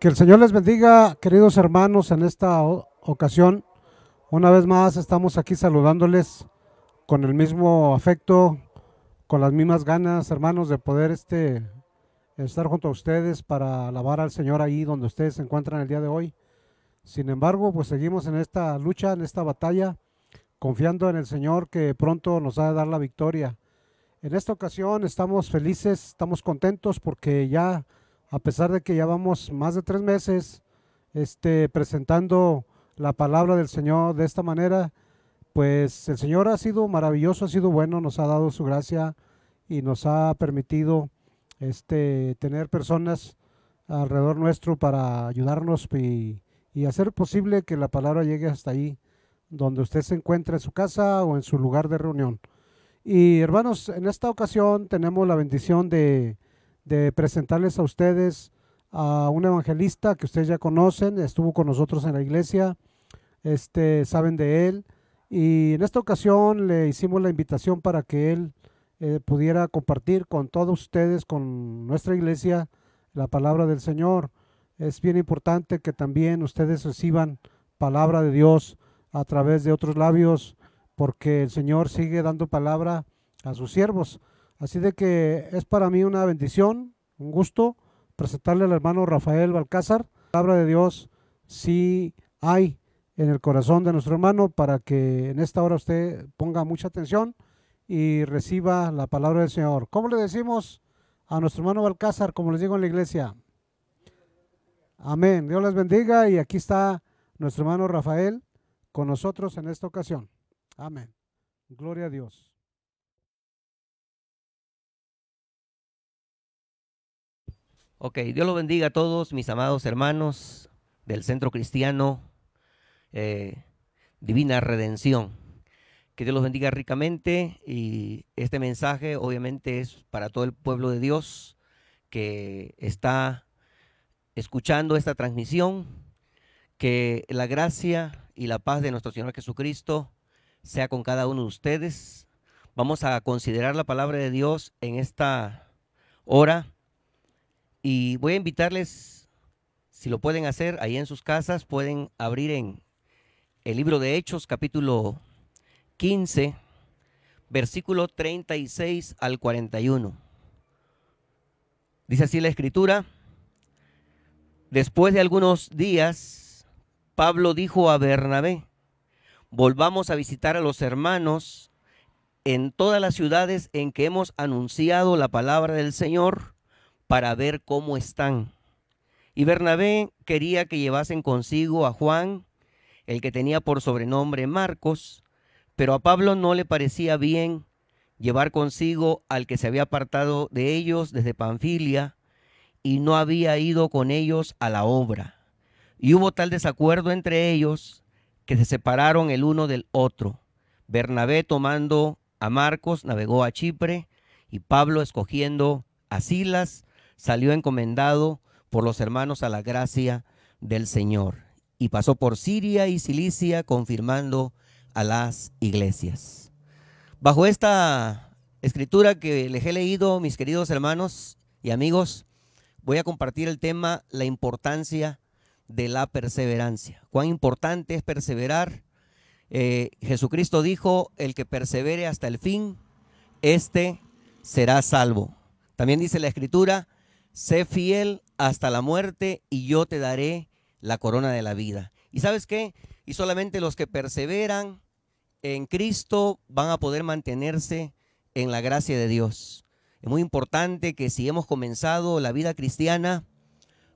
Que el Señor les bendiga, queridos hermanos, en esta ocasión. Una vez más estamos aquí saludándoles con el mismo afecto, con las mismas ganas, hermanos, de poder este, estar junto a ustedes para alabar al Señor ahí donde ustedes se encuentran el día de hoy. Sin embargo, pues seguimos en esta lucha, en esta batalla, confiando en el Señor que pronto nos va a dar la victoria. En esta ocasión estamos felices, estamos contentos porque ya a pesar de que ya vamos más de tres meses este, presentando la palabra del Señor de esta manera, pues el Señor ha sido maravilloso, ha sido bueno, nos ha dado su gracia y nos ha permitido este, tener personas alrededor nuestro para ayudarnos y, y hacer posible que la palabra llegue hasta ahí, donde usted se encuentre en su casa o en su lugar de reunión. Y hermanos, en esta ocasión tenemos la bendición de de presentarles a ustedes a un evangelista que ustedes ya conocen, estuvo con nosotros en la iglesia, este, saben de él, y en esta ocasión le hicimos la invitación para que él eh, pudiera compartir con todos ustedes, con nuestra iglesia, la palabra del Señor. Es bien importante que también ustedes reciban palabra de Dios a través de otros labios, porque el Señor sigue dando palabra a sus siervos. Así de que es para mí una bendición, un gusto presentarle al hermano Rafael Balcázar. La palabra de Dios sí hay en el corazón de nuestro hermano para que en esta hora usted ponga mucha atención y reciba la palabra del Señor. ¿Cómo le decimos a nuestro hermano Balcázar, como les digo en la iglesia? Amén. Dios les bendiga y aquí está nuestro hermano Rafael con nosotros en esta ocasión. Amén. Gloria a Dios. Ok, Dios lo bendiga a todos mis amados hermanos del Centro Cristiano eh, Divina Redención. Que Dios los bendiga ricamente y este mensaje obviamente es para todo el pueblo de Dios que está escuchando esta transmisión. Que la gracia y la paz de nuestro Señor Jesucristo sea con cada uno de ustedes. Vamos a considerar la palabra de Dios en esta hora y voy a invitarles, si lo pueden hacer ahí en sus casas, pueden abrir en el libro de Hechos, capítulo 15, versículo 36 al 41. Dice así la escritura. Después de algunos días, Pablo dijo a Bernabé, volvamos a visitar a los hermanos en todas las ciudades en que hemos anunciado la palabra del Señor para ver cómo están. Y Bernabé quería que llevasen consigo a Juan, el que tenía por sobrenombre Marcos, pero a Pablo no le parecía bien llevar consigo al que se había apartado de ellos desde Panfilia y no había ido con ellos a la obra. Y hubo tal desacuerdo entre ellos que se separaron el uno del otro. Bernabé tomando a Marcos navegó a Chipre y Pablo escogiendo a Silas salió encomendado por los hermanos a la gracia del Señor y pasó por Siria y Cilicia confirmando a las iglesias. Bajo esta escritura que les he leído, mis queridos hermanos y amigos, voy a compartir el tema la importancia de la perseverancia. Cuán importante es perseverar. Eh, Jesucristo dijo, el que persevere hasta el fin, este será salvo. También dice la escritura, sé fiel hasta la muerte y yo te daré la corona de la vida. ¿Y sabes qué? Y solamente los que perseveran en Cristo van a poder mantenerse en la gracia de Dios. Es muy importante que si hemos comenzado la vida cristiana,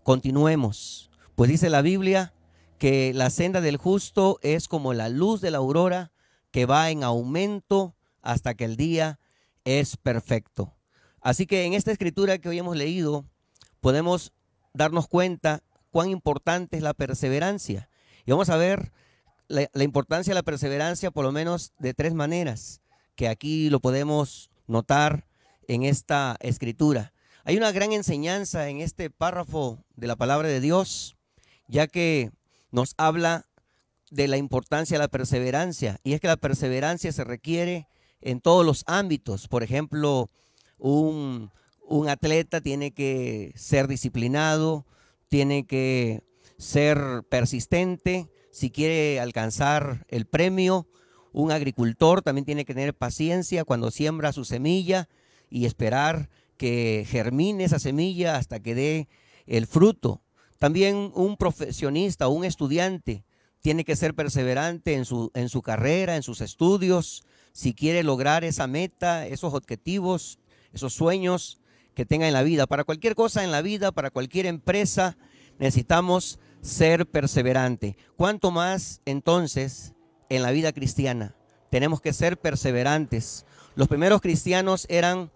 continuemos. Pues dice la Biblia que la senda del justo es como la luz de la aurora que va en aumento hasta que el día es perfecto. Así que en esta escritura que hoy hemos leído, podemos darnos cuenta cuán importante es la perseverancia. Y vamos a ver la, importancia de la perseverancia por lo menos de tres maneras, que aquí lo podemos notar en esta escritura. Hay una gran enseñanza en este párrafo de la palabra de Dios, ya que nos habla de la importancia de la perseverancia. Y es que la perseverancia se requiere en todos los ámbitos. Por ejemplo, un, atleta tiene que ser disciplinado, tiene que ser persistente si quiere alcanzar el premio. Un agricultor también tiene que tener paciencia cuando siembra su semilla y esperar que germine esa semilla hasta que dé el fruto. También un profesionista o un estudiante tiene que ser perseverante en su, en su carrera, en sus estudios, si quiere lograr esa meta, esos objetivos, esos sueños que tenga en la vida. Para cualquier cosa en la vida, para cualquier empresa, necesitamos ser perseverante. ¿Cuánto más entonces en la vida cristiana? Tenemos que ser perseverantes. Los primeros cristianos eran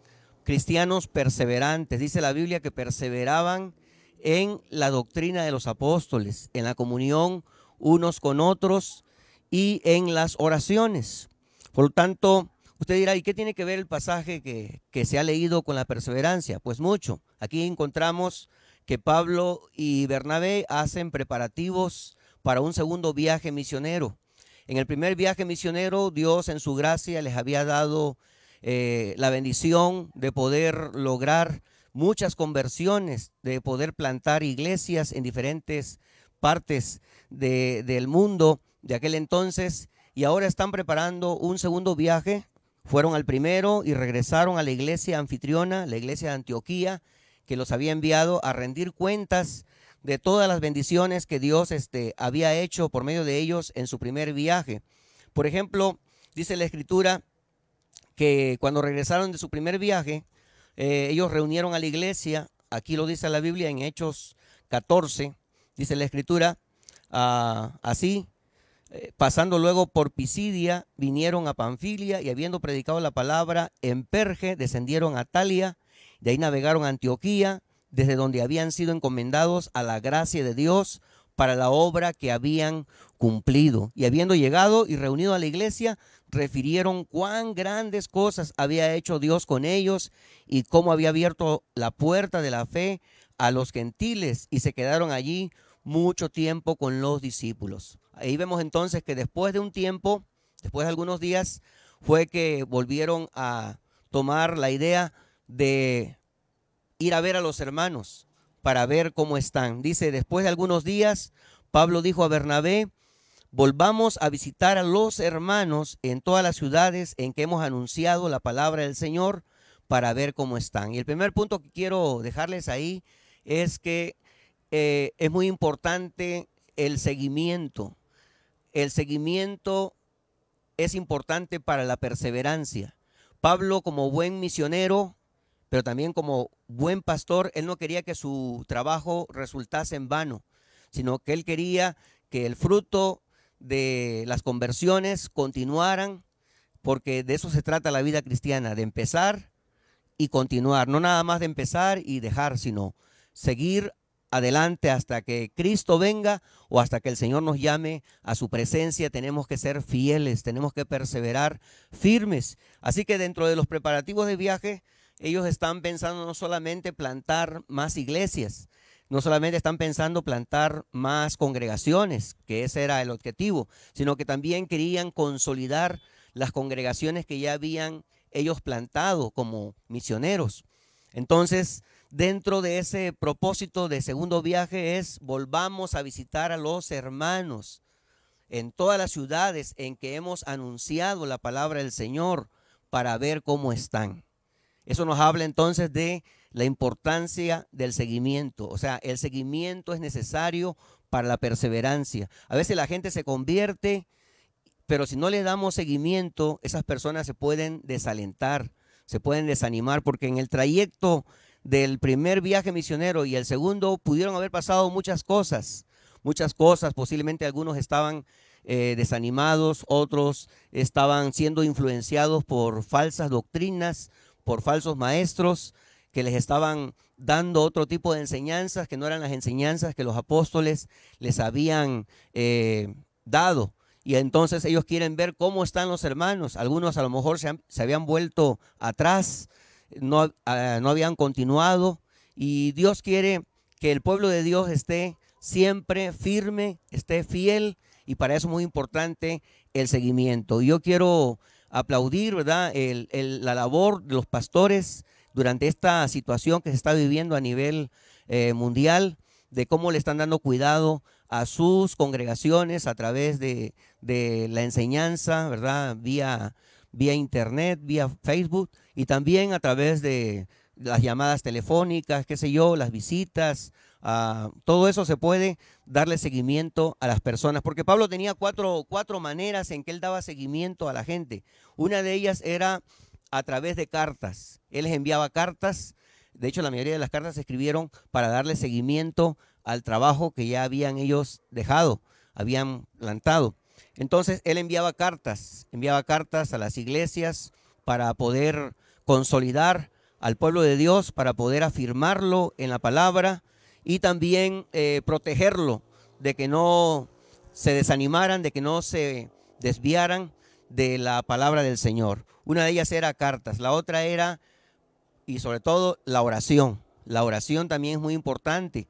cristianos perseverantes. Dice la Biblia que perseveraban en la doctrina de los apóstoles, en la comunión unos con otros y en las oraciones. Por lo tanto, usted dirá, ¿y qué tiene que ver el pasaje que, que se ha leído con la perseverancia? Pues mucho. Aquí encontramos que Pablo y Bernabé hacen preparativos para un segundo viaje misionero. En el primer viaje misionero, Dios en su gracia les había dado eh, la bendición de poder lograr muchas conversiones, de poder plantar iglesias en diferentes partes del mundo de aquel entonces y ahora están preparando un segundo viaje. Fueron al primero y regresaron a la iglesia anfitriona, la iglesia de Antioquía, que los había enviado a rendir cuentas de todas las bendiciones que Dios este, había hecho por medio de ellos en su primer viaje. Por ejemplo, dice la escritura que cuando regresaron de su primer viaje, eh, ellos reunieron a la iglesia, aquí lo dice la Biblia en Hechos 14, dice la escritura, ah, así, eh, pasando luego por Pisidia, vinieron a Panfilia y habiendo predicado la palabra en Perge, descendieron a Talia, de ahí navegaron a Antioquía, desde donde habían sido encomendados a la gracia de Dios para la obra que habían cumplido. Y habiendo llegado y reunido a la iglesia, refirieron cuán grandes cosas había hecho Dios con ellos y cómo había abierto la puerta de la fe a los gentiles y se quedaron allí mucho tiempo con los discípulos. Ahí vemos entonces que después de un tiempo, después de algunos días, fue que volvieron a tomar la idea de ir a ver a los hermanos para ver cómo están. Dice, después de algunos días, Pablo dijo a Bernabé, volvamos a visitar a los hermanos en todas las ciudades en que hemos anunciado la palabra del Señor para ver cómo están. Y el primer punto que quiero dejarles ahí es que eh, es muy importante el seguimiento. El seguimiento es importante para la perseverancia. Pablo como buen misionero pero también como buen pastor, él no quería que su trabajo resultase en vano, sino que él quería que el fruto de las conversiones continuaran, porque de eso se trata la vida cristiana, de empezar y continuar, no nada más de empezar y dejar, sino seguir adelante hasta que Cristo venga o hasta que el Señor nos llame a su presencia. Tenemos que ser fieles, tenemos que perseverar firmes. Así que dentro de los preparativos de viaje, ellos están pensando no solamente plantar más iglesias, no solamente están pensando plantar más congregaciones, que ese era el objetivo, sino que también querían consolidar las congregaciones que ya habían ellos plantado como misioneros. Entonces, dentro de ese propósito de segundo viaje es volvamos a visitar a los hermanos en todas las ciudades en que hemos anunciado la palabra del Señor para ver cómo están. Eso nos habla entonces de la importancia del seguimiento. O sea, el seguimiento es necesario para la perseverancia. A veces la gente se convierte, pero si no le damos seguimiento, esas personas se pueden desalentar, se pueden desanimar, porque en el trayecto del primer viaje misionero y el segundo pudieron haber pasado muchas cosas, muchas cosas, posiblemente algunos estaban eh, desanimados, otros estaban siendo influenciados por falsas doctrinas, por falsos maestros que les estaban dando otro tipo de enseñanzas que no eran las enseñanzas que los apóstoles les habían eh, dado. Y entonces ellos quieren ver cómo están los hermanos. Algunos a lo mejor se, habían vuelto atrás, no, ah, no habían continuado. Y Dios quiere que el pueblo de Dios esté siempre firme, esté fiel. Y para eso es muy importante el seguimiento. Yo quiero aplaudir, ¿verdad? la labor de los pastores durante esta situación que se está viviendo a nivel eh, mundial, de cómo le están dando cuidado a sus congregaciones a través de, de la enseñanza, ¿verdad? Vía, vía internet, vía Facebook y también a través de las llamadas telefónicas, qué sé yo, las visitas, ah, todo eso se puede darle seguimiento a las personas, porque Pablo tenía cuatro, cuatro maneras en que él daba seguimiento a la gente. Una de ellas era a través de cartas. Él les enviaba cartas, de hecho la mayoría de las cartas se escribieron para darle seguimiento al trabajo que ya habían ellos dejado, habían plantado. Entonces él enviaba cartas, enviaba cartas a las iglesias para poder consolidar al pueblo de Dios, para poder afirmarlo en la palabra y también eh, protegerlo de que no se desanimaran, de que no se desviaran de la palabra del Señor. Una de ellas era cartas, la otra era, y sobre todo, la oración. La oración también es muy importante.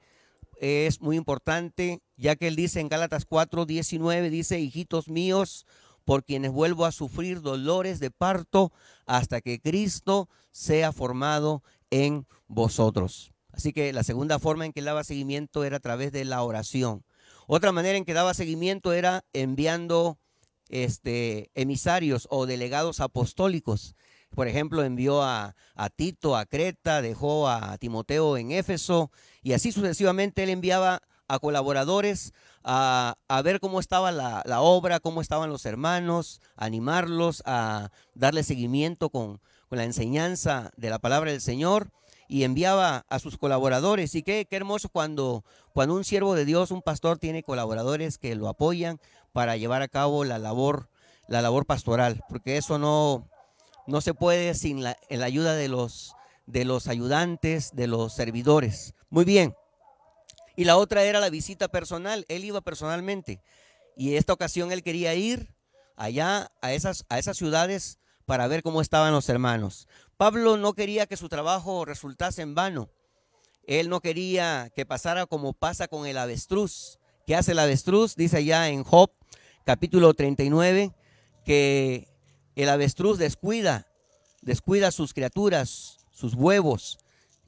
Es muy importante, ya que él dice en Gálatas 4, 19, dice, hijitos míos, por quienes vuelvo a sufrir dolores de parto hasta que Cristo sea formado en vosotros. Así que la segunda forma en que daba seguimiento era a través de la oración. Otra manera en que daba seguimiento era enviando este, emisarios o delegados apostólicos. Por ejemplo, envió a, a, Tito a Creta, dejó a Timoteo en Éfeso y así sucesivamente él enviaba a colaboradores a, ver cómo estaba la, obra, cómo estaban los hermanos, animarlos a darle seguimiento con, la enseñanza de la palabra del Señor y enviaba a sus colaboradores. Y qué, qué, hermoso cuando, cuando un siervo de Dios, un pastor, tiene colaboradores que lo apoyan para llevar a cabo la labor, la labor pastoral, porque eso no, no se puede sin la, ayuda de los, de los ayudantes, de los servidores. Muy bien. Y la otra era la visita personal. Él iba personalmente. Y esta ocasión él quería ir allá a esas, a esas ciudades para ver cómo estaban los hermanos. Pablo no quería que su trabajo resultase en vano. Él no quería que pasara como pasa con el avestruz. ¿Qué hace el avestruz? Dice allá en Job capítulo 39 que el avestruz descuida, descuida sus criaturas, sus huevos.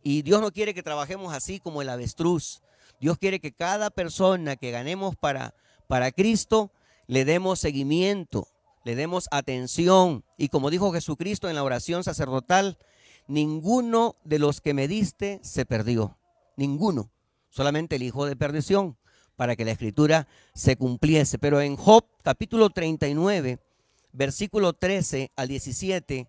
Y Dios no quiere que trabajemos así como el avestruz. Dios quiere que cada persona que ganemos para, para Cristo le demos seguimiento, le demos atención. Y como dijo Jesucristo en la oración sacerdotal, ninguno de los que me diste se perdió. Ninguno. Solamente el hijo de perdición para que la escritura se cumpliese. Pero en Job capítulo 39, versículo 13 al 17,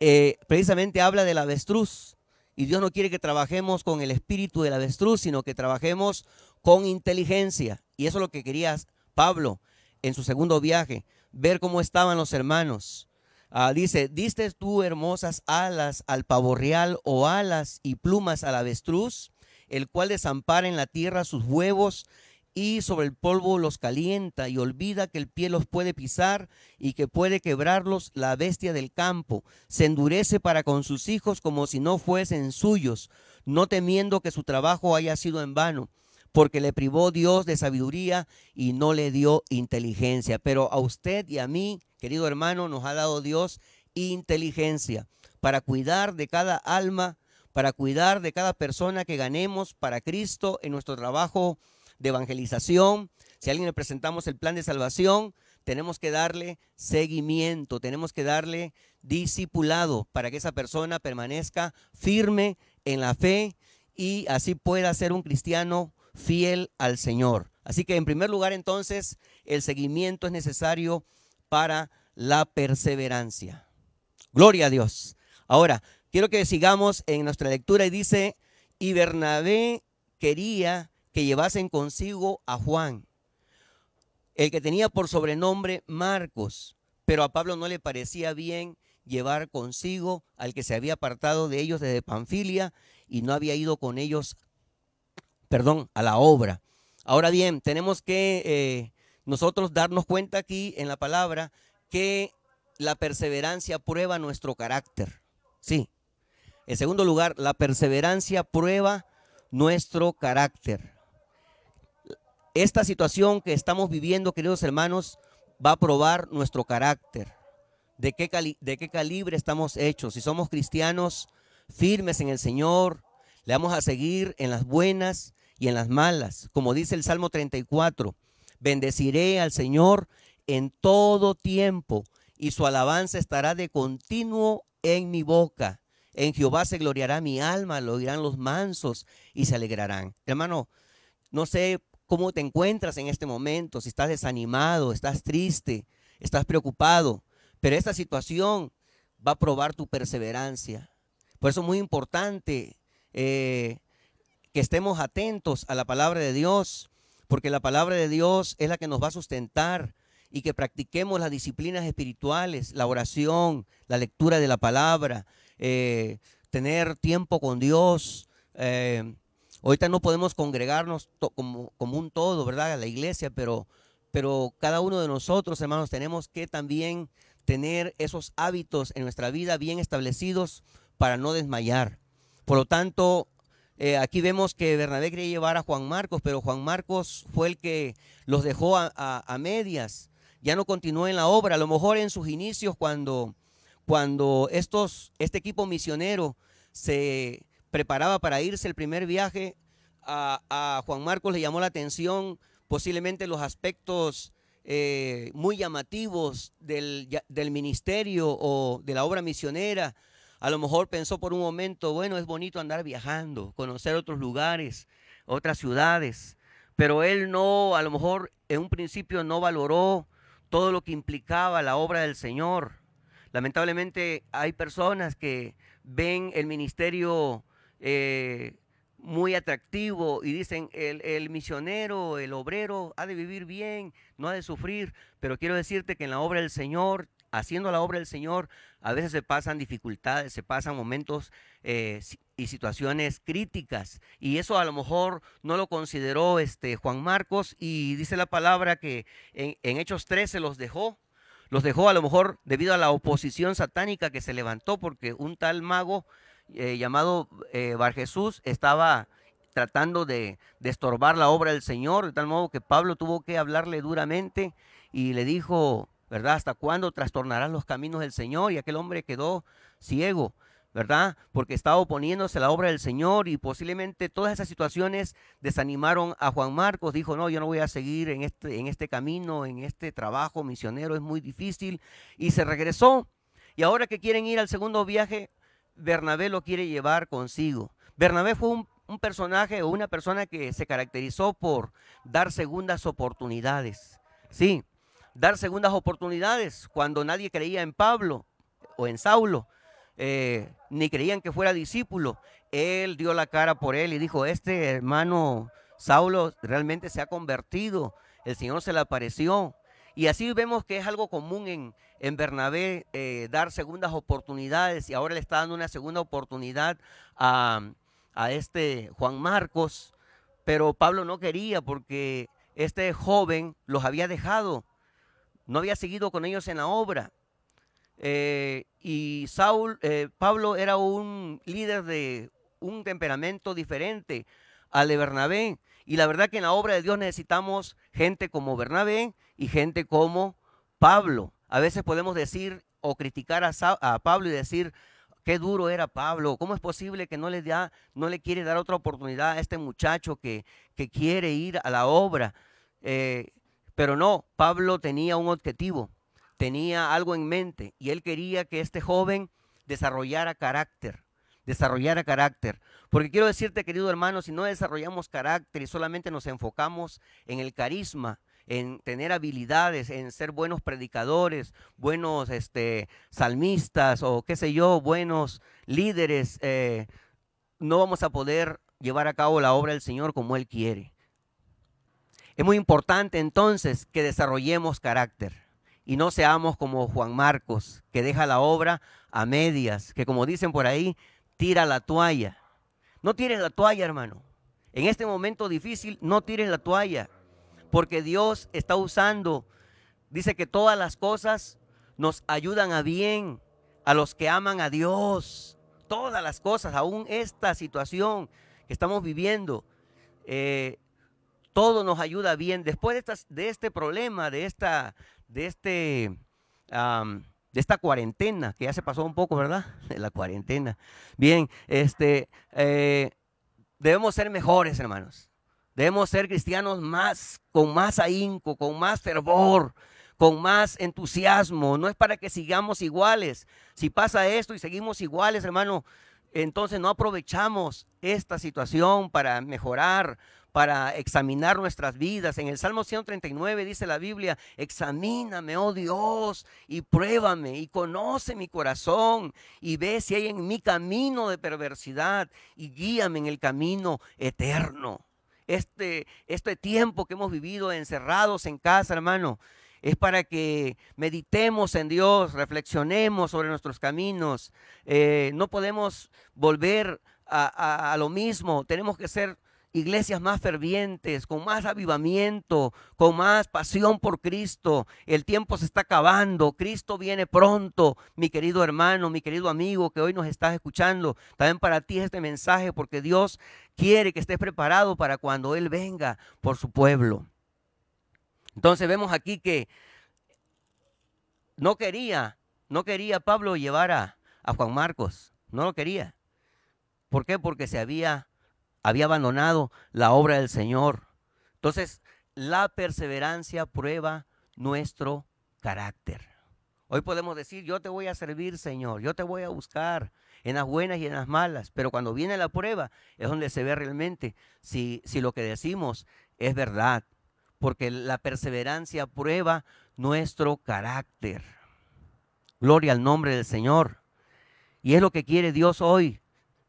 eh, precisamente habla del avestruz. Y Dios no quiere que trabajemos con el espíritu del avestruz, sino que trabajemos con inteligencia. Y eso es lo que quería Pablo en su segundo viaje, ver cómo estaban los hermanos. Ah, dice, ¿diste tú hermosas alas al pavo real o alas y plumas al avestruz, el cual desampara en la tierra sus huevos y sobre el polvo los calienta y olvida que el pie los puede pisar y que puede quebrarlos la bestia del campo. Se endurece para con sus hijos como si no fuesen suyos, no temiendo que su trabajo haya sido en vano, porque le privó Dios de sabiduría y no le dio inteligencia. Pero a usted y a mí, querido hermano, nos ha dado Dios inteligencia para cuidar de cada alma, para cuidar de cada persona que ganemos para Cristo en nuestro trabajo de evangelización, si a alguien le presentamos el plan de salvación, tenemos que darle seguimiento, tenemos que darle discipulado para que esa persona permanezca firme en la fe y así pueda ser un cristiano fiel al Señor. Así que en primer lugar entonces el seguimiento es necesario para la perseverancia. Gloria a Dios. Ahora, quiero que sigamos en nuestra lectura y dice, y Bernabé quería que llevasen consigo a Juan, el que tenía por sobrenombre Marcos, pero a Pablo no le parecía bien llevar consigo al que se había apartado de ellos desde Panfilia y no había ido con ellos, perdón, a la obra. Ahora bien, tenemos que eh, nosotros darnos cuenta aquí en la palabra que la perseverancia prueba nuestro carácter. Sí. En segundo lugar, la perseverancia prueba nuestro carácter esta situación que estamos viviendo, queridos hermanos, va a probar nuestro carácter, de qué, de qué calibre estamos hechos. Si somos cristianos firmes en el Señor, le vamos a seguir en las buenas y en las malas. Como dice el Salmo 34, bendeciré al Señor en todo tiempo y su alabanza estará de continuo en mi boca. En Jehová se gloriará mi alma, lo oirán los mansos y se alegrarán. Hermano, no sé cómo te encuentras en este momento, si estás desanimado, estás triste, estás preocupado, pero esta situación va a probar tu perseverancia. Por eso es muy importante eh, que estemos atentos a la palabra de Dios, porque la palabra de Dios es la que nos va a sustentar y que practiquemos las disciplinas espirituales, la oración, la lectura de la palabra, eh, tener tiempo con Dios. Eh, ahorita no podemos congregarnos como, un todo, ¿verdad? A la iglesia, pero, pero cada uno de nosotros, hermanos, tenemos que también tener esos hábitos en nuestra vida bien establecidos para no desmayar. Por lo tanto, eh, aquí vemos que Bernabé quería llevar a Juan Marcos, pero Juan Marcos fue el que los dejó a, a medias ya no continuó en la obra. A lo mejor en sus inicios, cuando, cuando estos, este equipo misionero se preparaba para irse el primer viaje, a, Juan Marcos le llamó la atención posiblemente los aspectos eh, muy llamativos del, del, ministerio o de la obra misionera. A lo mejor pensó por un momento, bueno, es bonito andar viajando, conocer otros lugares, otras ciudades, pero él no, a lo mejor en un principio no valoró todo lo que implicaba la obra del Señor. Lamentablemente hay personas que ven el ministerio eh, muy atractivo y dicen, el, misionero, el obrero ha de vivir bien, no ha de sufrir, pero quiero decirte que en la obra del Señor, haciendo la obra del Señor, a veces se pasan dificultades, se pasan momentos eh, y situaciones críticas. Y eso a lo mejor no lo consideró este Juan Marcos y dice la palabra que en, Hechos 13 los dejó. Los dejó a lo mejor debido a la oposición satánica que se levantó porque un tal mago eh, llamado eh, Bar Jesús estaba tratando de, estorbar la obra del Señor, de tal modo que Pablo tuvo que hablarle duramente y le dijo, ¿verdad? ¿Hasta cuándo trastornarán los caminos del Señor? Y aquel hombre quedó ciego. ¿verdad? Porque estaba oponiéndose a la obra del Señor y posiblemente todas esas situaciones desanimaron a Juan Marcos. Dijo, no, yo no voy a seguir en este, en este camino, en este trabajo misionero, es muy difícil. Y se regresó. Y ahora que quieren ir al segundo viaje, Bernabé lo quiere llevar consigo. Bernabé fue un, personaje o una persona que se caracterizó por dar segundas oportunidades. Sí, dar segundas oportunidades cuando nadie creía en Pablo o en Saulo. Eh, ni creían que fuera discípulo. Él dio la cara por él y dijo, este hermano Saulo realmente se ha convertido, el Señor se le apareció. Y así vemos que es algo común en, en Bernabé eh, dar segundas oportunidades y ahora le está dando una segunda oportunidad a, a este Juan Marcos, pero Pablo no quería porque este joven los había dejado, no había seguido con ellos en la obra. Eh, y Saúl, eh, Pablo era un líder de un temperamento diferente al de Bernabé. Y la verdad que en la obra de Dios necesitamos gente como Bernabé y gente como Pablo. A veces podemos decir o criticar a, Pablo y decir, qué duro era Pablo, ¿cómo es posible que no le, da, no le quiere dar otra oportunidad a este muchacho que, que quiere ir a la obra? Eh, pero no, Pablo tenía un objetivo tenía algo en mente y él quería que este joven desarrollara carácter, desarrollara carácter. Porque quiero decirte, querido hermano, si no desarrollamos carácter y solamente nos enfocamos en el carisma, en tener habilidades, en ser buenos predicadores, buenos este, salmistas o qué sé yo, buenos líderes, eh, no vamos a poder llevar a cabo la obra del Señor como Él quiere. Es muy importante entonces que desarrollemos carácter y no seamos como Juan Marcos, que deja la obra a medias, que como dicen por ahí, tira la toalla. No tires la toalla, hermano. En este momento difícil, no tires la toalla, porque Dios está usando, dice que todas las cosas nos ayudan a bien a los que aman a Dios. Todas las cosas, aún esta situación que estamos viviendo, eh, todo nos ayuda bien. Después de, de este problema, de esta de, este, de esta cuarentena, que ya se pasó un poco, ¿verdad? De la cuarentena. Bien, este, eh, debemos ser mejores, hermanos. Debemos ser cristianos más, con más ahínco, con más fervor, con más entusiasmo. No es para que sigamos iguales. Si pasa esto y seguimos iguales, hermano, entonces no aprovechamos esta situación para mejorar, para examinar nuestras vidas. En el Salmo 139 dice la Biblia, examíname, oh Dios, y pruébame, y conoce mi corazón, y ve si hay en mi camino de perversidad, y guíame en el camino eterno. Este, este tiempo que hemos vivido encerrados en casa, hermano, es para que meditemos en Dios, reflexionemos sobre nuestros caminos. Eh, no podemos volver a, a, lo mismo, tenemos que ser iglesias más fervientes, con más avivamiento, con más pasión por Cristo. El tiempo se está acabando, Cristo viene pronto, mi querido hermano, mi querido amigo que hoy nos estás escuchando. También para ti este mensaje porque Dios quiere que estés preparado para cuando Él venga por su pueblo. Entonces vemos aquí que no quería, no quería Pablo llevar a, Juan Marcos, no lo quería. ¿Por qué? Porque se había, había abandonado la obra del Señor. Entonces, la perseverancia prueba nuestro carácter. Hoy podemos decir, yo te voy a servir, Señor, yo te voy a buscar en las buenas y en las malas, pero cuando viene la prueba es donde se ve realmente si, si lo que decimos es verdad porque la perseverancia prueba nuestro carácter. Gloria al nombre del Señor. Y es lo que quiere Dios hoy,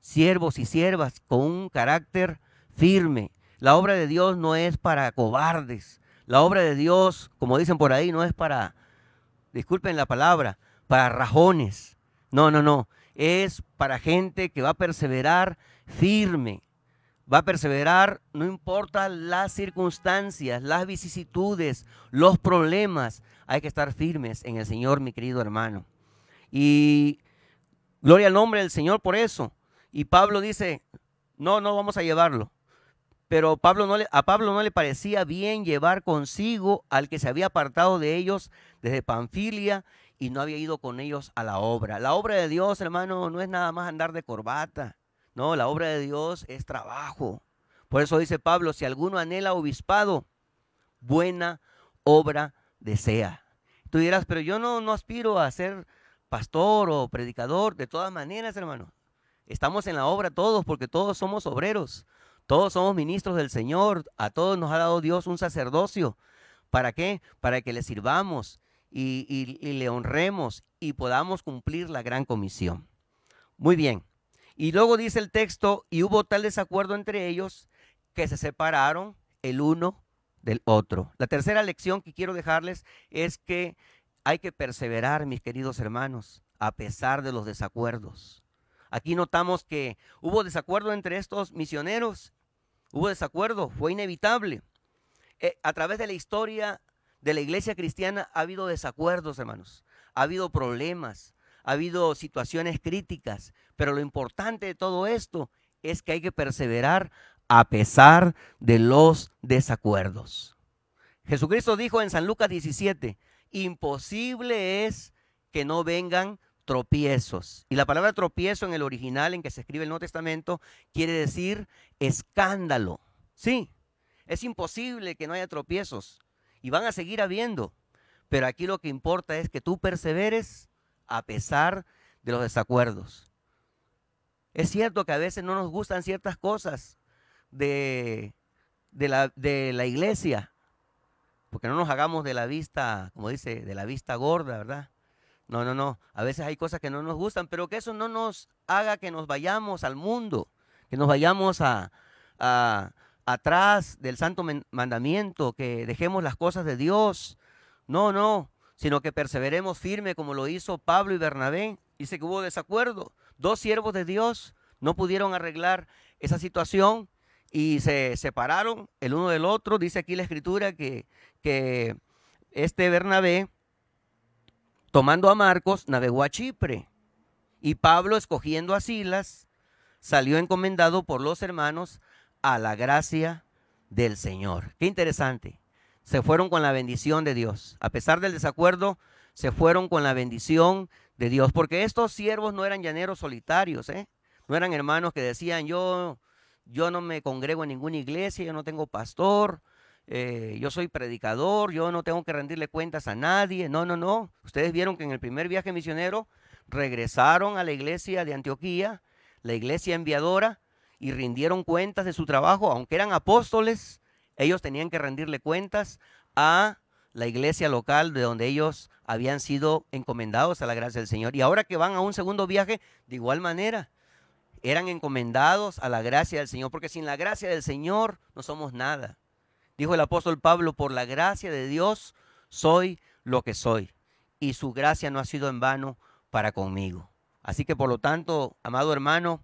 siervos y siervas con un carácter firme. La obra de Dios no es para cobardes. La obra de Dios, como dicen por ahí, no es para, disculpen la palabra, para rajones. No, no, no. Es para gente que va a perseverar firme, va a perseverar, no importa las circunstancias, las vicisitudes, los problemas, hay que estar firmes en el Señor, mi querido hermano. Y gloria al nombre del Señor por eso. Y Pablo dice, no, no vamos a llevarlo. Pero Pablo no le, a Pablo no le parecía bien llevar consigo al que se había apartado de ellos desde Panfilia y no había ido con ellos a la obra. La obra de Dios, hermano, no es nada más andar de corbata. No, la obra de Dios es trabajo. Por eso dice Pablo, si alguno anhela obispado, buena obra desea. Tú dirás, pero yo no, no aspiro a ser pastor o predicador. De todas maneras, hermano, estamos en la obra todos porque todos somos obreros. Todos somos ministros del Señor. A todos nos ha dado Dios un sacerdocio. ¿Para qué? Para que le sirvamos y, y le honremos y podamos cumplir la gran comisión. Muy bien. Y luego dice el texto, y hubo tal desacuerdo entre ellos que se separaron el uno del otro. La tercera lección que quiero dejarles es que hay que perseverar, mis queridos hermanos, a pesar de los desacuerdos. Aquí notamos que hubo desacuerdo entre estos misioneros, hubo desacuerdo, fue inevitable. Eh, a través de la historia de la iglesia cristiana ha habido desacuerdos, hermanos, ha habido problemas, ha habido situaciones críticas, pero lo importante de todo esto es que hay que perseverar a pesar de los desacuerdos. Jesucristo dijo en San Lucas 17, imposible es que no vengan tropiezos. Y la palabra tropiezo en el original en que se escribe el Nuevo Testamento quiere decir escándalo. Sí, es imposible que no haya tropiezos y van a seguir habiendo. Pero aquí lo que importa es que tú perseveres a pesar de los desacuerdos. Es cierto que a veces no nos gustan ciertas cosas de, de, la, de la iglesia, porque no nos hagamos de la vista, como dice, de la vista gorda, ¿verdad? No, no, no. A veces hay cosas que no nos gustan, pero que eso no nos haga que nos vayamos al mundo, que nos vayamos a, atrás del santo mandamiento, que dejemos las cosas de Dios. No, no sino que perseveremos firme como lo hizo Pablo y Bernabé. Dice que hubo desacuerdo. Dos siervos de Dios no pudieron arreglar esa situación y se separaron el uno del otro. Dice aquí la escritura que este Bernabé, tomando a Marcos, navegó a Chipre. Y Pablo, escogiendo a Silas, salió encomendado por los hermanos a la gracia del Señor. Qué interesante se fueron con la bendición de Dios. A pesar del desacuerdo, se fueron con la bendición de Dios. Porque estos siervos no eran llaneros solitarios, ¿eh? No eran hermanos que decían, yo yo no me congrego en ninguna iglesia, yo no tengo pastor, eh, yo soy predicador, yo no tengo que rendirle cuentas a nadie. No, no, no. Ustedes vieron que en el primer viaje misionero regresaron a la iglesia de Antioquía, la iglesia enviadora, y rindieron cuentas de su trabajo, aunque eran apóstoles, ellos tenían que rendirle cuentas a la iglesia local de donde ellos habían sido encomendados a la gracia del Señor. Y ahora que van a un segundo viaje, de igual manera, eran encomendados a la gracia del Señor, porque sin la gracia del Señor no somos nada. Dijo el apóstol Pablo, por la gracia de Dios soy lo que soy, y su gracia no ha sido en vano para conmigo. Así que por lo tanto, amado hermano,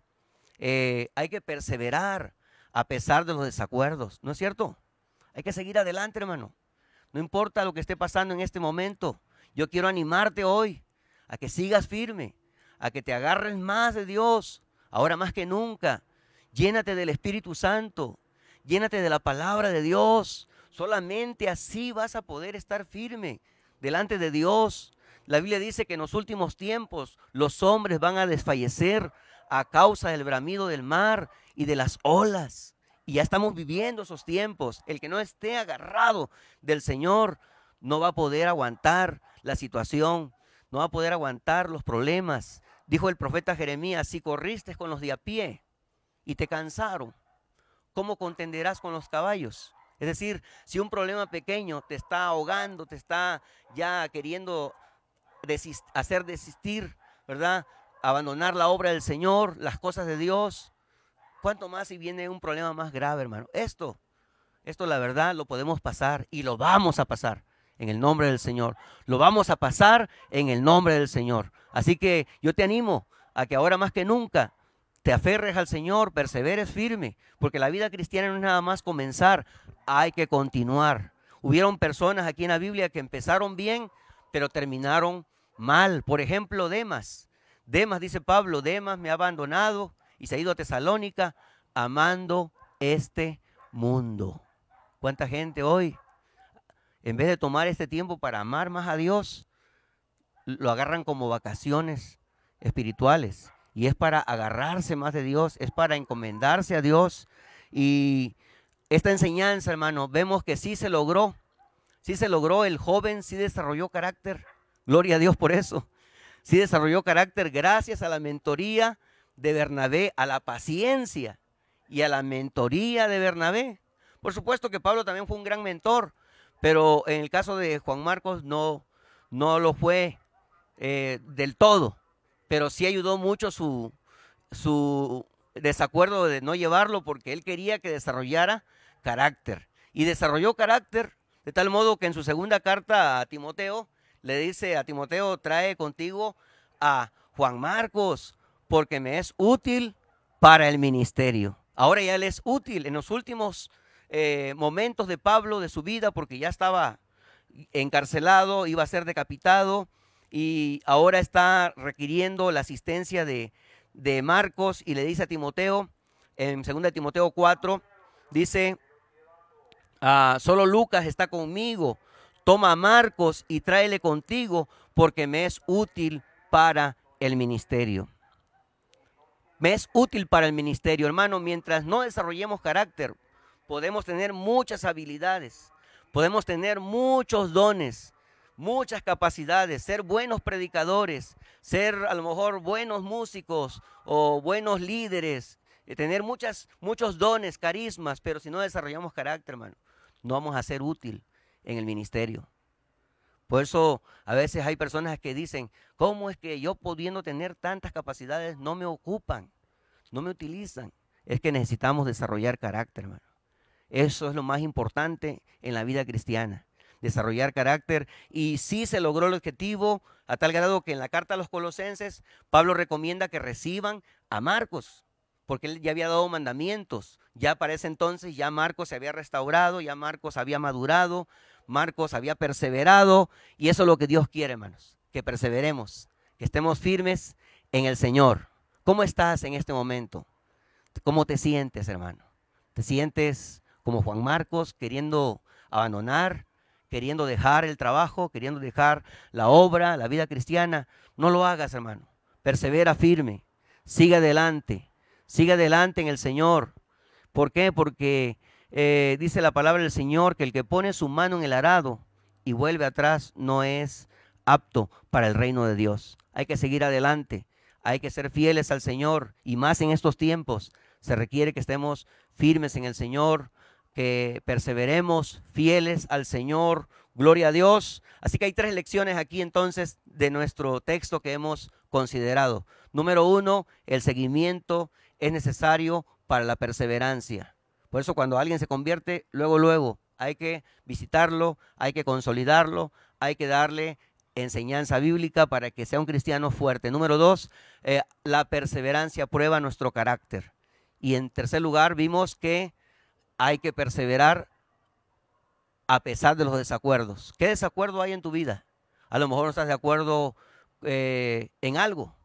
eh, hay que perseverar a pesar de los desacuerdos, ¿no es cierto? Hay que seguir adelante, hermano. No importa lo que esté pasando en este momento. Yo quiero animarte hoy a que sigas firme, a que te agarres más de Dios, ahora más que nunca. Llénate del Espíritu Santo, llénate de la palabra de Dios. Solamente así vas a poder estar firme delante de Dios. La Biblia dice que en los últimos tiempos los hombres van a desfallecer a causa del bramido del mar y de las olas. Y ya estamos viviendo esos tiempos. El que no esté agarrado del Señor no va a poder aguantar la situación, no va a poder aguantar los problemas. Dijo el profeta Jeremías, si corriste con los de a pie y te cansaron, ¿cómo contenderás con los caballos? Es decir, si un problema pequeño te está ahogando, te está ya queriendo hacer desistir, ¿verdad? Abandonar la obra del Señor, las cosas de Dios. ¿Cuánto más si viene un problema más grave, hermano? Esto, esto la verdad lo podemos pasar y lo vamos a pasar en el nombre del Señor. Lo vamos a pasar en el nombre del Señor. Así que yo te animo a que ahora más que nunca te aferres al Señor, perseveres firme, porque la vida cristiana no es nada más comenzar, hay que continuar. Hubieron personas aquí en la Biblia que empezaron bien, pero terminaron mal. Por ejemplo, Demas. Demas, dice Pablo, Demas me ha abandonado y se ha ido a Tesalónica amando este mundo. ¿Cuánta gente hoy, en vez de tomar este tiempo para amar más a Dios, lo agarran como vacaciones espirituales? Y es para agarrarse más de Dios, es para encomendarse a Dios. Y esta enseñanza, hermano, vemos que sí se logró, sí se logró, el joven sí desarrolló carácter, gloria a Dios por eso, sí desarrolló carácter gracias a la mentoría de Bernabé, a la paciencia y a la mentoría de Bernabé. Por supuesto que Pablo también fue un gran mentor, pero en el caso de Juan Marcos no, no lo fue eh, del todo pero sí ayudó mucho su, su desacuerdo de no llevarlo porque él quería que desarrollara carácter. Y desarrolló carácter de tal modo que en su segunda carta a Timoteo le dice a Timoteo, trae contigo a Juan Marcos porque me es útil para el ministerio. Ahora ya él es útil en los últimos eh, momentos de Pablo, de su vida, porque ya estaba encarcelado, iba a ser decapitado y ahora está requiriendo la asistencia de, Marcos y le dice a Timoteo, en 2 Timoteo 4, dice, ah, solo Lucas está conmigo, toma a Marcos y tráele contigo porque me es útil para el ministerio. Me es útil para el ministerio, hermano, mientras no desarrollemos carácter, podemos tener muchas habilidades, podemos tener muchos dones, muchas capacidades, ser buenos predicadores, ser a lo mejor buenos músicos o buenos líderes, eh, tener muchas, muchos dones, carismas, pero si no desarrollamos carácter, hermano, no vamos a ser útil en el ministerio. Por eso a veces hay personas que dicen, ¿cómo es que yo pudiendo tener tantas capacidades no me ocupan, no me utilizan? Es que necesitamos desarrollar carácter, hermano. Eso es lo más importante en la vida cristiana desarrollar carácter. Y sí se logró el objetivo a tal grado que en la carta a los colosenses Pablo recomienda que reciban a Marcos, porque él ya había dado mandamientos. Ya para ese entonces ya Marcos se había restaurado, ya Marcos había madurado, Marcos había perseverado. Y eso es lo que Dios quiere, hermanos, que perseveremos, que estemos firmes en el Señor. ¿Cómo estás en este momento? ¿Cómo te sientes, hermano? ¿Te sientes como Juan Marcos queriendo abandonar queriendo dejar el trabajo, queriendo dejar la obra, la vida cristiana. No lo hagas, hermano. Persevera firme. Sigue adelante. Sigue adelante en el Señor. ¿Por qué? Porque eh, dice la palabra del Señor que el que pone su mano en el arado y vuelve atrás no es apto para el reino de Dios. Hay que seguir adelante, hay que ser fieles al Señor y más en estos tiempos. Se requiere que estemos firmes en el Señor, que perseveremos fieles al Señor. Gloria a Dios. Así que hay tres lecciones aquí entonces de nuestro texto que hemos considerado. Número uno, el seguimiento es necesario para la perseverancia. Por eso cuando alguien se convierte, luego, luego, hay que visitarlo, hay que consolidarlo, hay que darle enseñanza bíblica para que sea un cristiano fuerte. Número dos, eh, la perseverancia prueba nuestro carácter. Y en tercer lugar, vimos que hay que perseverar a pesar de los desacuerdos. ¿Qué desacuerdo hay en tu vida? A lo mejor no estás de acuerdo eh, en algo,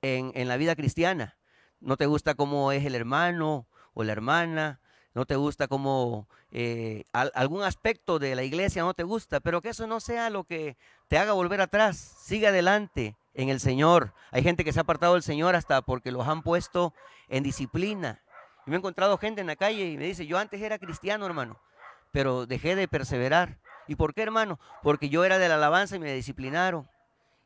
en, en la vida cristiana. No te gusta cómo es el hermano o la hermana, no te gusta como eh, algún aspecto de la iglesia no te gusta, pero que eso no sea lo que te haga volver atrás. Sigue adelante en el Señor. Hay gente que se ha apartado del Señor hasta porque los han puesto en disciplina. Y me he encontrado gente en la calle y me dice, yo antes era cristiano, hermano, pero dejé de perseverar. ¿Y por qué, hermano? Porque yo era de la alabanza y me disciplinaron.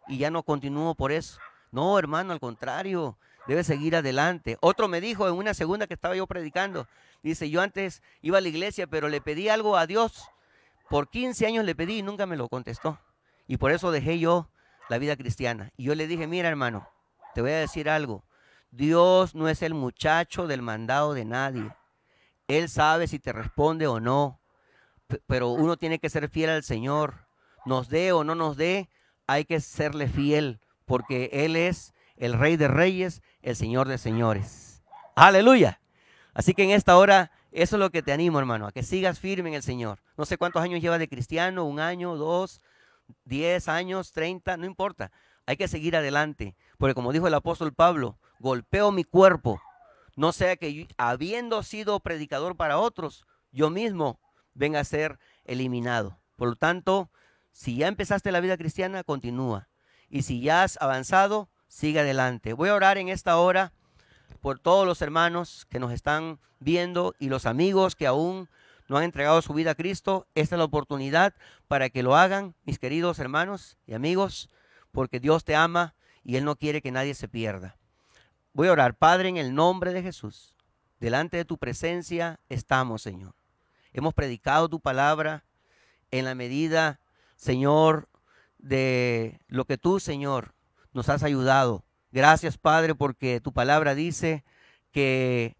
Y ya no continúo por eso. No, hermano, al contrario, debe seguir adelante. Otro me dijo en una segunda que estaba yo predicando, dice, yo antes iba a la iglesia, pero le pedí algo a Dios. Por 15 años le pedí y nunca me lo contestó. Y por eso dejé yo la vida cristiana. Y yo le dije, mira hermano, te voy a decir algo. Dios no es el muchacho del mandado de nadie. Él sabe si te responde o no. Pero uno tiene que ser fiel al Señor. Nos dé o no nos dé, hay que serle fiel, porque Él es el Rey de Reyes, el Señor de Señores. Aleluya. Así que en esta hora, eso es lo que te animo, hermano, a que sigas firme en el Señor. No sé cuántos años llevas de cristiano, un año, dos, diez años, treinta, no importa. Hay que seguir adelante, porque como dijo el apóstol Pablo, golpeo mi cuerpo, no sea que habiendo sido predicador para otros, yo mismo venga a ser eliminado. Por lo tanto, si ya empezaste la vida cristiana, continúa. Y si ya has avanzado, sigue adelante. Voy a orar en esta hora por todos los hermanos que nos están viendo y los amigos que aún no han entregado su vida a Cristo. Esta es la oportunidad para que lo hagan, mis queridos hermanos y amigos, porque Dios te ama y Él no quiere que nadie se pierda. Voy a orar, Padre, en el nombre de Jesús. Delante de tu presencia estamos, Señor. Hemos predicado tu palabra en la medida, Señor, de lo que tú, Señor, nos has ayudado. Gracias, Padre, porque tu palabra dice que,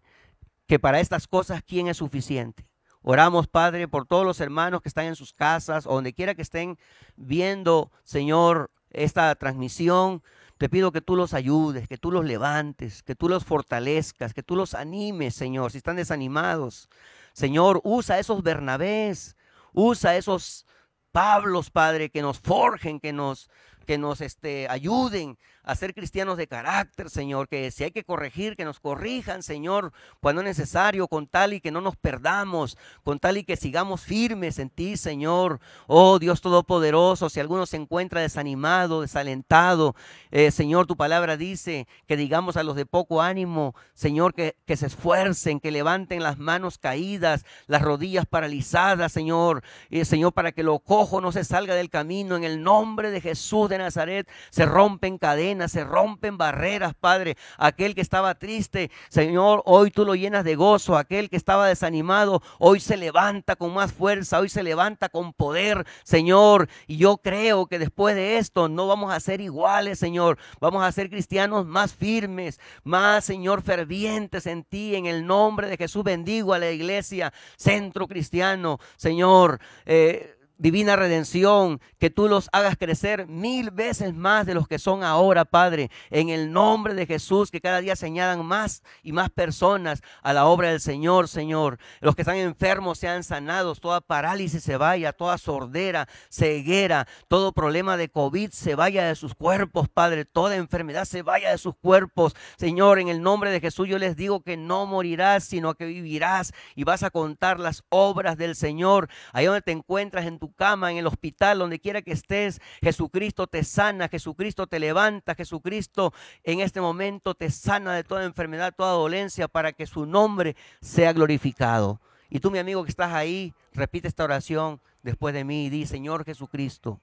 que para estas cosas, ¿quién es suficiente? Oramos, Padre, por todos los hermanos que están en sus casas o donde quiera que estén viendo, Señor, esta transmisión. Te pido que tú los ayudes, que tú los levantes, que tú los fortalezcas, que tú los animes, Señor, si están desanimados. Señor, usa esos Bernabés, usa esos Pablos, Padre, que nos forjen, que nos, que nos este, ayuden a ser cristianos de carácter, Señor, que si hay que corregir, que nos corrijan, Señor, cuando es necesario, con tal y que no nos perdamos, con tal y que sigamos firmes en ti, Señor. Oh Dios Todopoderoso, si alguno se encuentra desanimado, desalentado, eh, Señor, tu palabra dice que digamos a los de poco ánimo, Señor, que, que se esfuercen, que levanten las manos caídas, las rodillas paralizadas, Señor, Señor, para que lo cojo no se salga del camino, en el nombre de Jesús de Nazaret, se rompen cadenas, se rompen barreras, Padre. Aquel que estaba triste, Señor, hoy tú lo llenas de gozo. Aquel que estaba desanimado, hoy se levanta con más fuerza, hoy se levanta con poder, Señor. Y yo creo que después de esto no vamos a ser iguales, Señor. Vamos a ser cristianos más firmes, más, Señor, fervientes en ti. En el nombre de Jesús bendigo a la iglesia, centro cristiano, Señor. Eh, divina redención, que tú los hagas crecer mil veces más de los que son ahora, Padre, en el nombre de Jesús, que cada día señalan más y más personas a la obra del Señor, Señor. Los que están enfermos sean sanados, toda parálisis se vaya, toda sordera, ceguera, todo problema de COVID se vaya de sus cuerpos, Padre, toda enfermedad se vaya de sus cuerpos. Señor, en el nombre de Jesús yo les digo que no morirás, sino que vivirás y vas a contar las obras del Señor. Ahí donde te encuentras en tu cama, en el hospital, donde quiera que estés, Jesucristo te sana, Jesucristo te levanta, Jesucristo en este momento te sana de toda enfermedad, toda dolencia, para que su nombre sea glorificado. Y tú, mi amigo que estás ahí, repite esta oración después de mí y di, Señor Jesucristo,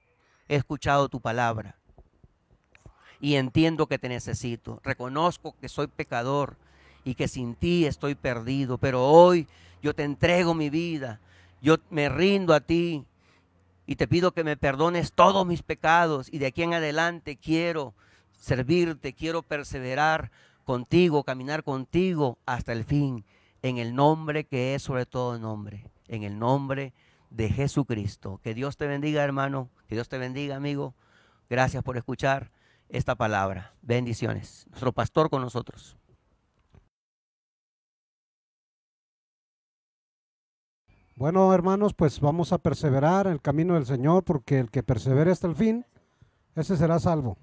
he escuchado tu palabra y entiendo que te necesito. Reconozco que soy pecador y que sin ti estoy perdido, pero hoy yo te entrego mi vida, yo me rindo a ti y te pido que me perdones todos mis pecados y de aquí en adelante quiero servirte, quiero perseverar contigo, caminar contigo hasta el fin, en el nombre que es sobre todo nombre, en el nombre de Jesucristo. Que Dios te bendiga, hermano, que Dios te bendiga, amigo. Gracias por escuchar esta palabra. Bendiciones. Nuestro pastor con nosotros. Bueno, hermanos, pues vamos a perseverar en el camino del Señor, porque el que persevere hasta el fin, ese será salvo.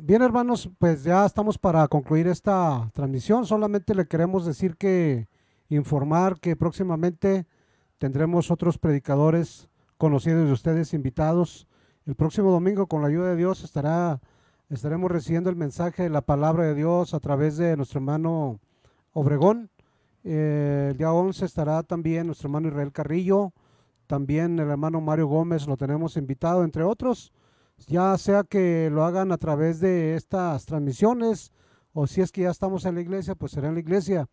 Bien, hermanos, pues ya estamos para concluir esta transmisión. Solamente le queremos decir que informar que próximamente tendremos otros predicadores conocidos de ustedes invitados. El próximo domingo, con la ayuda de Dios, estará estaremos recibiendo el mensaje de la palabra de Dios a través de nuestro hermano Obregón. Eh, el día 11 estará también nuestro hermano Israel Carrillo, también el hermano Mario Gómez lo tenemos invitado, entre otros, ya sea que lo hagan a través de estas transmisiones o si es que ya estamos en la iglesia, pues será en la iglesia.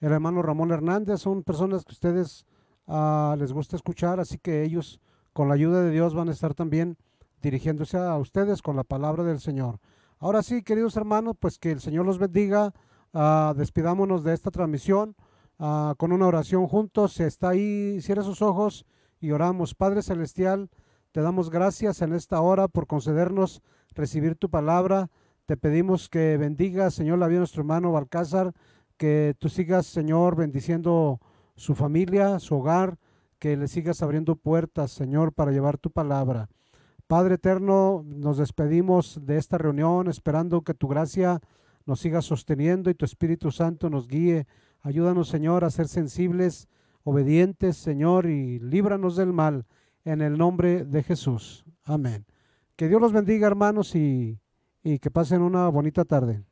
El hermano Ramón Hernández son personas que ustedes uh, les gusta escuchar, así que ellos con la ayuda de Dios van a estar también dirigiéndose a ustedes con la palabra del Señor. Ahora sí, queridos hermanos, pues que el Señor los bendiga. Uh, despidámonos de esta transmisión uh, con una oración juntos. Está ahí, cierra sus ojos y oramos. Padre Celestial, te damos gracias en esta hora por concedernos recibir tu palabra. Te pedimos que bendiga, Señor, la vida de nuestro hermano Balcázar, que tú sigas, Señor, bendiciendo su familia, su hogar, que le sigas abriendo puertas, Señor, para llevar tu palabra. Padre eterno, nos despedimos de esta reunión esperando que tu gracia nos siga sosteniendo y tu Espíritu Santo nos guíe. Ayúdanos, Señor, a ser sensibles, obedientes, Señor, y líbranos del mal en el nombre de Jesús. Amén. Que Dios los bendiga, hermanos, y, y que pasen una bonita tarde.